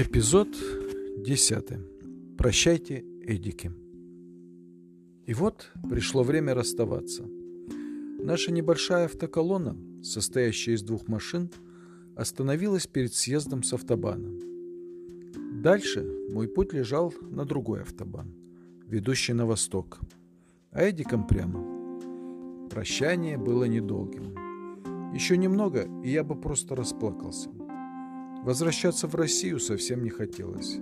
Эпизод 10. Прощайте, Эдики. И вот пришло время расставаться. Наша небольшая автоколонна, состоящая из двух машин, остановилась перед съездом с автобана. Дальше мой путь лежал на другой автобан, ведущий на восток, а Эдиком прямо. Прощание было недолгим. Еще немного, и я бы просто расплакался. Возвращаться в Россию совсем не хотелось.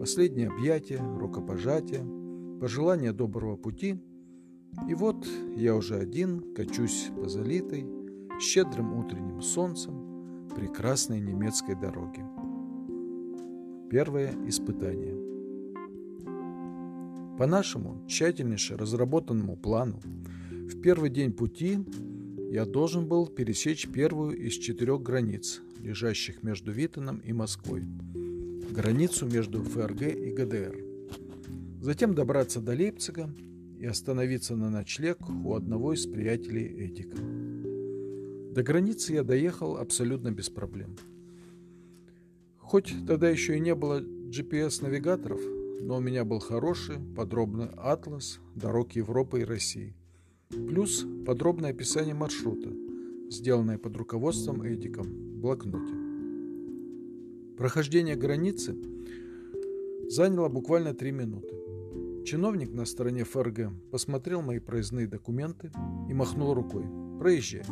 Последнее объятие, рукопожатие, пожелание доброго пути. И вот я уже один качусь по залитой, щедрым утренним солнцем прекрасной немецкой дороге. Первое испытание. По нашему тщательнейше разработанному плану, в первый день пути я должен был пересечь первую из четырех границ, лежащих между Виттеном и Москвой, границу между ФРГ и ГДР. Затем добраться до Лейпцига и остановиться на ночлег у одного из приятелей Эдика. До границы я доехал абсолютно без проблем. Хоть тогда еще и не было GPS-навигаторов, но у меня был хороший, подробный атлас дорог Европы и России – Плюс подробное описание маршрута, сделанное под руководством Эдиком в блокноте. Прохождение границы заняло буквально три минуты. Чиновник на стороне ФРГ посмотрел мои проездные документы и махнул рукой. «Проезжай».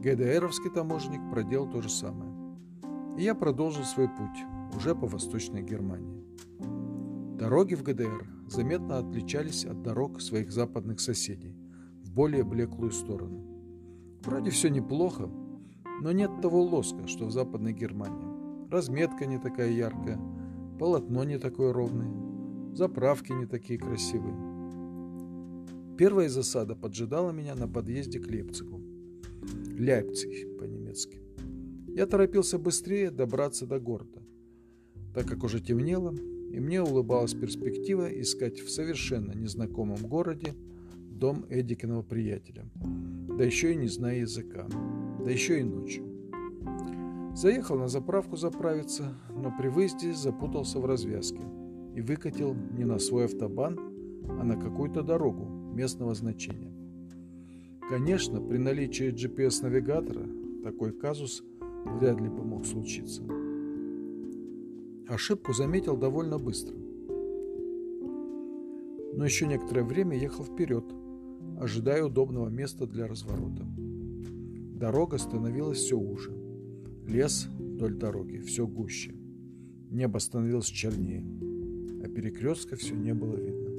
ГДРовский таможенник проделал то же самое. И я продолжил свой путь, уже по Восточной Германии. Дороги в ГДР заметно отличались от дорог своих западных соседей более блеклую сторону. Вроде все неплохо, но нет того лоска, что в Западной Германии. Разметка не такая яркая, полотно не такое ровное, заправки не такие красивые. Первая засада поджидала меня на подъезде к Лейпцигу. Ляйпциг по-немецки. Я торопился быстрее добраться до города, так как уже темнело, и мне улыбалась перспектива искать в совершенно незнакомом городе дом Эдикиного приятеля, да еще и не зная языка, да еще и ночью. Заехал на заправку заправиться, но при выезде запутался в развязке и выкатил не на свой автобан, а на какую-то дорогу местного значения. Конечно, при наличии GPS-навигатора такой казус вряд ли бы мог случиться. Ошибку заметил довольно быстро. Но еще некоторое время ехал вперед – ожидая удобного места для разворота. Дорога становилась все уже. Лес вдоль дороги все гуще. Небо становилось чернее, а перекрестка все не было видно.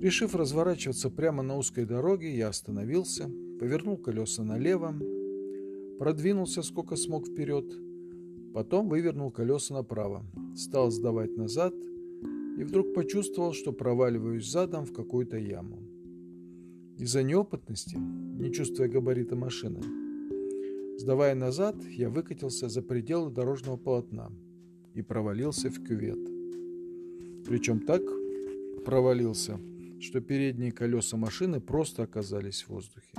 Решив разворачиваться прямо на узкой дороге, я остановился, повернул колеса налево, продвинулся сколько смог вперед, потом вывернул колеса направо, стал сдавать назад – и вдруг почувствовал, что проваливаюсь задом в какую-то яму. Из-за неопытности, не чувствуя габарита машины, сдавая назад, я выкатился за пределы дорожного полотна и провалился в кювет. Причем так провалился, что передние колеса машины просто оказались в воздухе.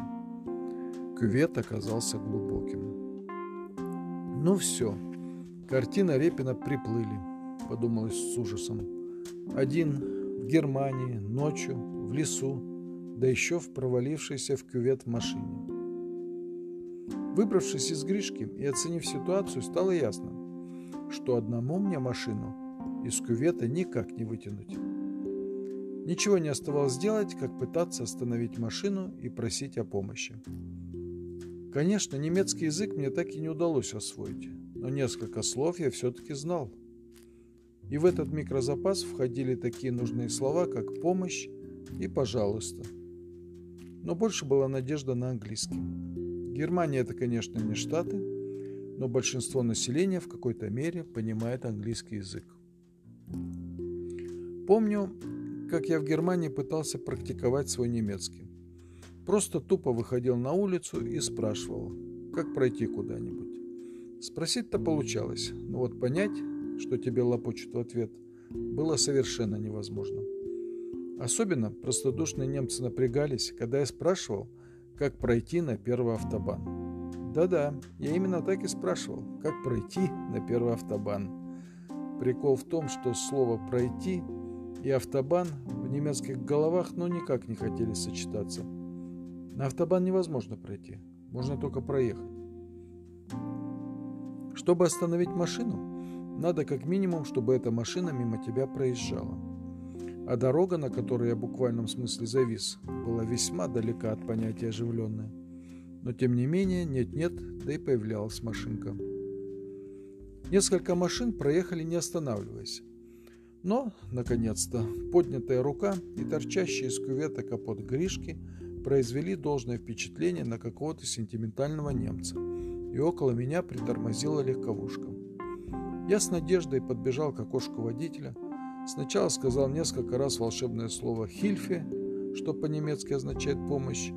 Кювет оказался глубоким. Ну все, картина Репина приплыли, подумалось с ужасом. Один в Германии, ночью, в лесу, да еще в провалившейся в кювет машине. Выбравшись из Гришки и оценив ситуацию, стало ясно, что одному мне машину из кювета никак не вытянуть. Ничего не оставалось делать, как пытаться остановить машину и просить о помощи. Конечно, немецкий язык мне так и не удалось освоить, но несколько слов я все-таки знал. И в этот микрозапас входили такие нужные слова, как «помощь» и «пожалуйста». Но больше была надежда на английский. Германия – это, конечно, не Штаты, но большинство населения в какой-то мере понимает английский язык. Помню, как я в Германии пытался практиковать свой немецкий. Просто тупо выходил на улицу и спрашивал, как пройти куда-нибудь. Спросить-то получалось, но вот понять, что тебе лопочут в ответ, было совершенно невозможно. Особенно простодушные немцы напрягались, когда я спрашивал, как пройти на первый автобан. Да-да, я именно так и спрашивал, как пройти на первый автобан. Прикол в том, что слово «пройти» и «автобан» в немецких головах ну никак не хотели сочетаться. На автобан невозможно пройти, можно только проехать. Чтобы остановить машину, надо как минимум, чтобы эта машина мимо тебя проезжала. А дорога, на которой я в буквальном смысле завис, была весьма далека от понятия оживленная. Но тем не менее, нет-нет, да и появлялась машинка. Несколько машин проехали не останавливаясь. Но, наконец-то, поднятая рука и торчащий из кювета капот Гришки произвели должное впечатление на какого-то сентиментального немца, и около меня притормозила легковушка. Я с надеждой подбежал к окошку водителя, сначала сказал несколько раз волшебное слово «хильфе», что по-немецки означает «помощь»,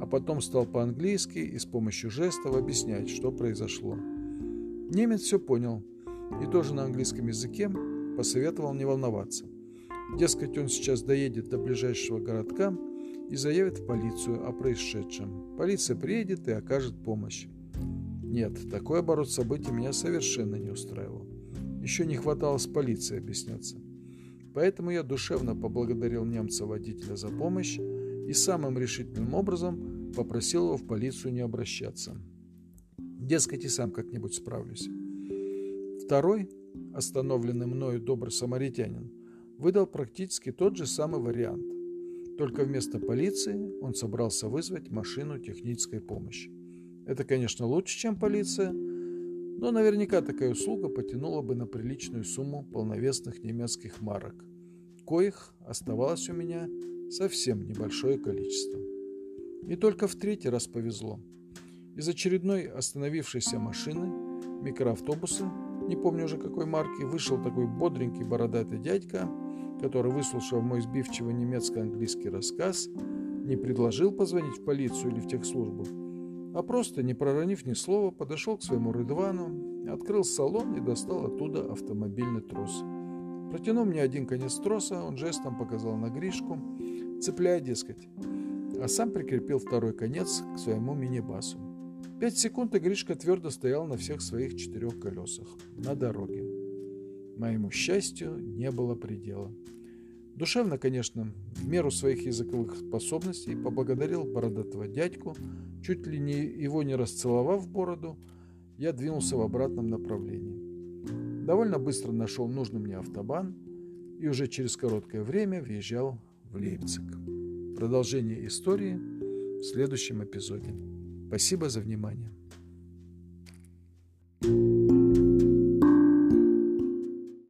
а потом стал по-английски и с помощью жестов объяснять, что произошло. Немец все понял и тоже на английском языке посоветовал не волноваться. Дескать, он сейчас доедет до ближайшего городка и заявит в полицию о происшедшем. Полиция приедет и окажет помощь. Нет, такой оборот событий меня совершенно не устраивал. Еще не хватало с полицией объясняться. Поэтому я душевно поблагодарил немца-водителя за помощь и самым решительным образом попросил его в полицию не обращаться. Дескать, и сам как-нибудь справлюсь. Второй, остановленный мною добрый самаритянин, выдал практически тот же самый вариант. Только вместо полиции он собрался вызвать машину технической помощи. Это, конечно, лучше, чем полиция, но наверняка такая услуга потянула бы на приличную сумму полновесных немецких марок, коих оставалось у меня совсем небольшое количество. И только в третий раз повезло. Из очередной остановившейся машины, микроавтобуса, не помню уже какой марки, вышел такой бодренький бородатый дядька, который, выслушав мой сбивчивый немецко-английский рассказ, не предложил позвонить в полицию или в техслужбу, а просто, не проронив ни слова, подошел к своему Рыдвану, открыл салон и достал оттуда автомобильный трос. Протянув мне один конец троса, он жестом показал на Гришку, цепляя, дескать, а сам прикрепил второй конец к своему мини-басу. Пять секунд, и Гришка твердо стоял на всех своих четырех колесах на дороге. Моему счастью не было предела. Душевно, конечно, в меру своих языковых способностей поблагодарил бородатого дядьку, чуть ли не его не расцеловав бороду, я двинулся в обратном направлении. Довольно быстро нашел нужный мне автобан и уже через короткое время въезжал в Лейпциг. Продолжение истории в следующем эпизоде. Спасибо за внимание.